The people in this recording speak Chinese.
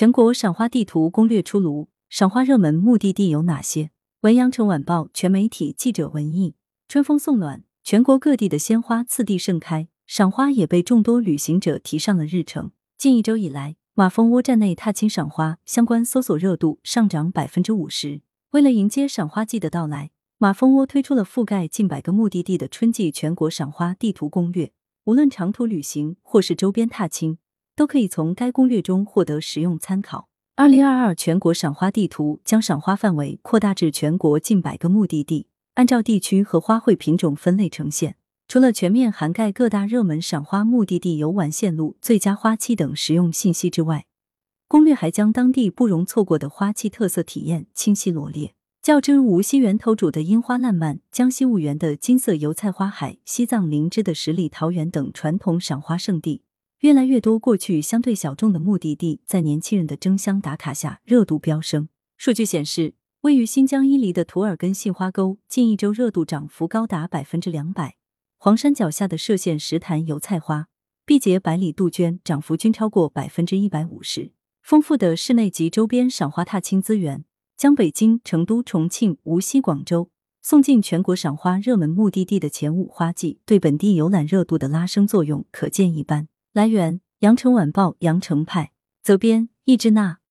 全国赏花地图攻略出炉，赏花热门目的地有哪些？文阳城晚报全媒体记者文艺。春风送暖，全国各地的鲜花次第盛开，赏花也被众多旅行者提上了日程。近一周以来，马蜂窝站内踏青赏花相关搜索热度上涨百分之五十。为了迎接赏花季的到来，马蜂窝推出了覆盖近百个目的地的春季全国赏花地图攻略，无论长途旅行或是周边踏青。都可以从该攻略中获得实用参考。二零二二全国赏花地图将赏花范围扩大至全国近百个目的地，按照地区和花卉品种分类呈现。除了全面涵盖各大热门赏花目的地游玩线路、最佳花期等实用信息之外，攻略还将当地不容错过的花期特色体验清晰罗列。较之无锡源头渚的樱花烂漫、江西婺源的金色油菜花海、西藏林芝的十里桃源等传统赏花胜地。越来越多过去相对小众的目的地，在年轻人的争相打卡下，热度飙升。数据显示，位于新疆伊犁的图尔根杏花沟近一周热度涨幅高达百分之两百；黄山脚下的歙县石潭油菜花、毕节百里杜鹃涨幅均超过百分之一百五十。丰富的室内及周边赏花踏青资源，将北京、成都、重庆、无锡、广州送进全国赏花热门目的地的前五花季，对本地游览热度的拉升作用可见一斑。来源：羊城晚报羊城派，责编：易之娜。